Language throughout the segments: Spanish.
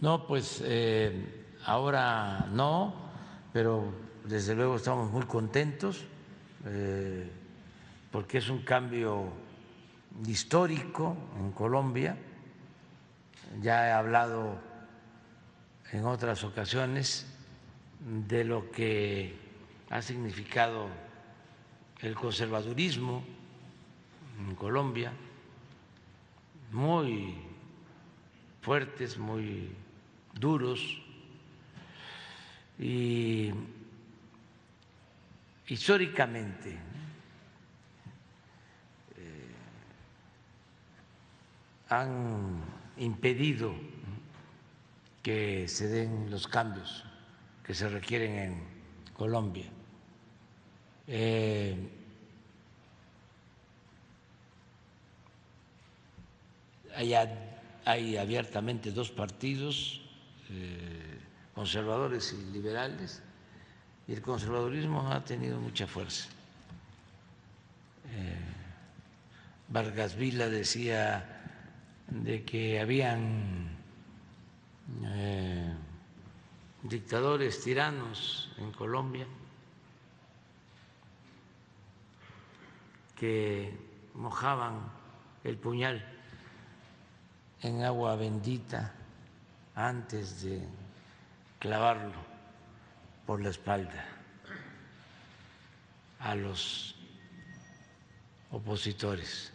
No, pues eh, ahora no, pero desde luego estamos muy contentos eh, porque es un cambio histórico en Colombia. Ya he hablado en otras ocasiones de lo que ha significado el conservadurismo en Colombia, muy fuertes, muy duros y históricamente eh, han impedido que se den los cambios que se requieren en Colombia. Eh, hay abiertamente dos partidos, eh, conservadores y liberales, y el conservadurismo ha tenido mucha fuerza. Eh, Vargas Vila decía de que habían eh, dictadores tiranos en Colombia que mojaban el puñal en agua bendita antes de clavarlo por la espalda a los opositores.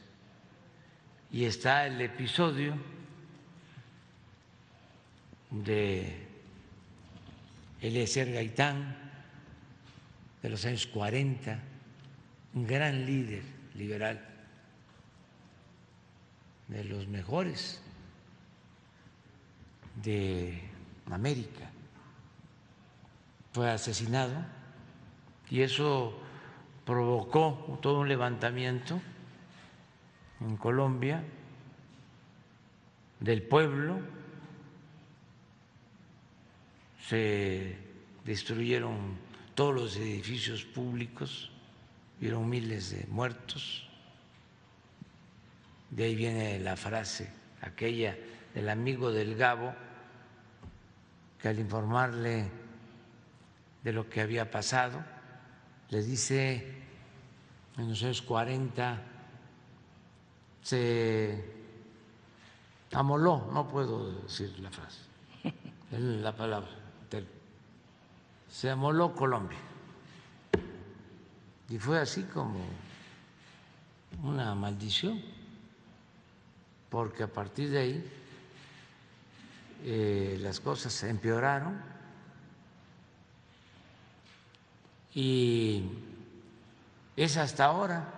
Y está el episodio de Eliezer Gaitán de los años 40, un gran líder liberal, de los mejores de América. Fue asesinado y eso provocó todo un levantamiento en Colombia del pueblo, se destruyeron todos los edificios públicos, hubieron miles de muertos. De ahí viene la frase, aquella del amigo del Gabo, que al informarle de lo que había pasado, le dice en los años 40 se amoló, no puedo decir la frase, la palabra, se amoló Colombia. Y fue así como una maldición, porque a partir de ahí eh, las cosas empeoraron y es hasta ahora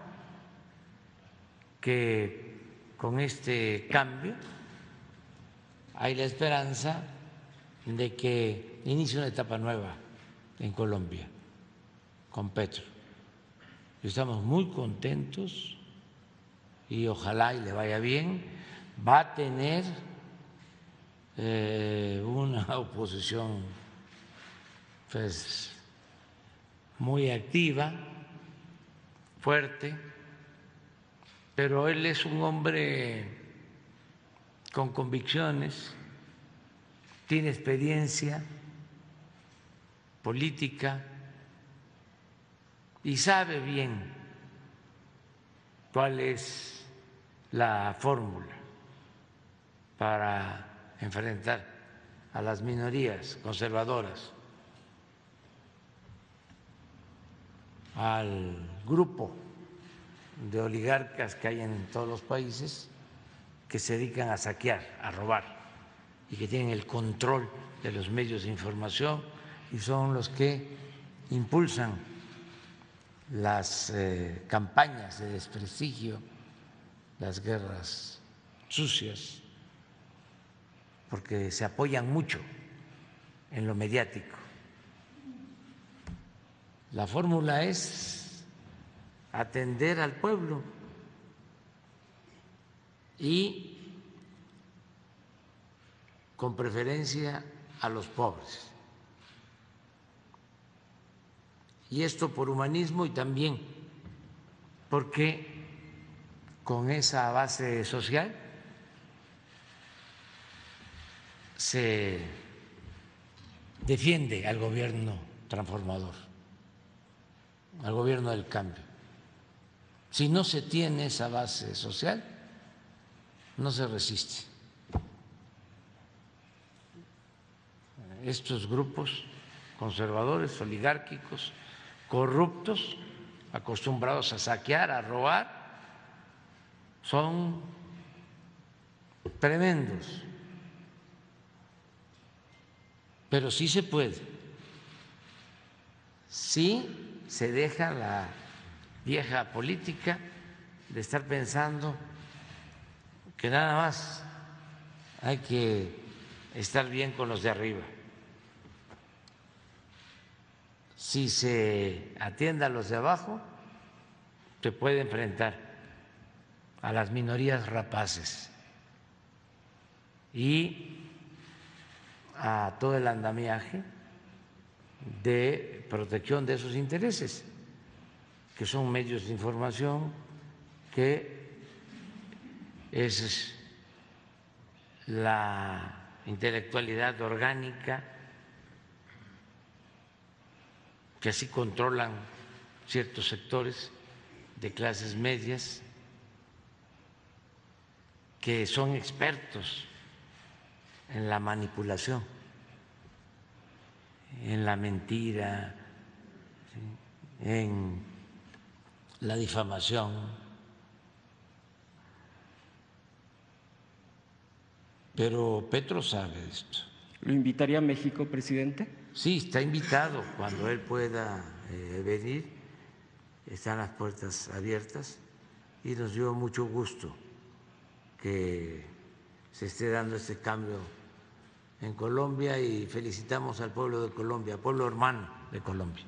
que con este cambio hay la esperanza de que inicie una etapa nueva en Colombia con Petro. Estamos muy contentos y ojalá y le vaya bien. Va a tener eh, una oposición pues, muy activa, fuerte, pero él es un hombre con convicciones, tiene experiencia política y sabe bien cuál es la fórmula para enfrentar a las minorías conservadoras, al grupo de oligarcas que hay en todos los países que se dedican a saquear, a robar y que tienen el control de los medios de información y son los que impulsan las eh, campañas de desprestigio, las guerras sucias porque se apoyan mucho en lo mediático. La fórmula es atender al pueblo y con preferencia a los pobres. Y esto por humanismo y también porque con esa base social se defiende al gobierno transformador, al gobierno del cambio. Si no se tiene esa base social, no se resiste. Estos grupos conservadores, oligárquicos, corruptos, acostumbrados a saquear, a robar, son tremendos. Pero sí se puede. Sí se deja la vieja política de estar pensando que nada más hay que estar bien con los de arriba. Si se atiende a los de abajo, se puede enfrentar a las minorías rapaces y a todo el andamiaje de protección de esos intereses, que son medios de información, que es la intelectualidad orgánica, que así controlan ciertos sectores de clases medias, que son expertos en la manipulación, en la mentira, en la difamación. Pero Petro sabe esto. ¿Lo invitaría a México, presidente? Sí, está invitado cuando él pueda eh, venir. Están las puertas abiertas y nos dio mucho gusto que se esté dando este cambio en Colombia y felicitamos al pueblo de Colombia, pueblo hermano de Colombia.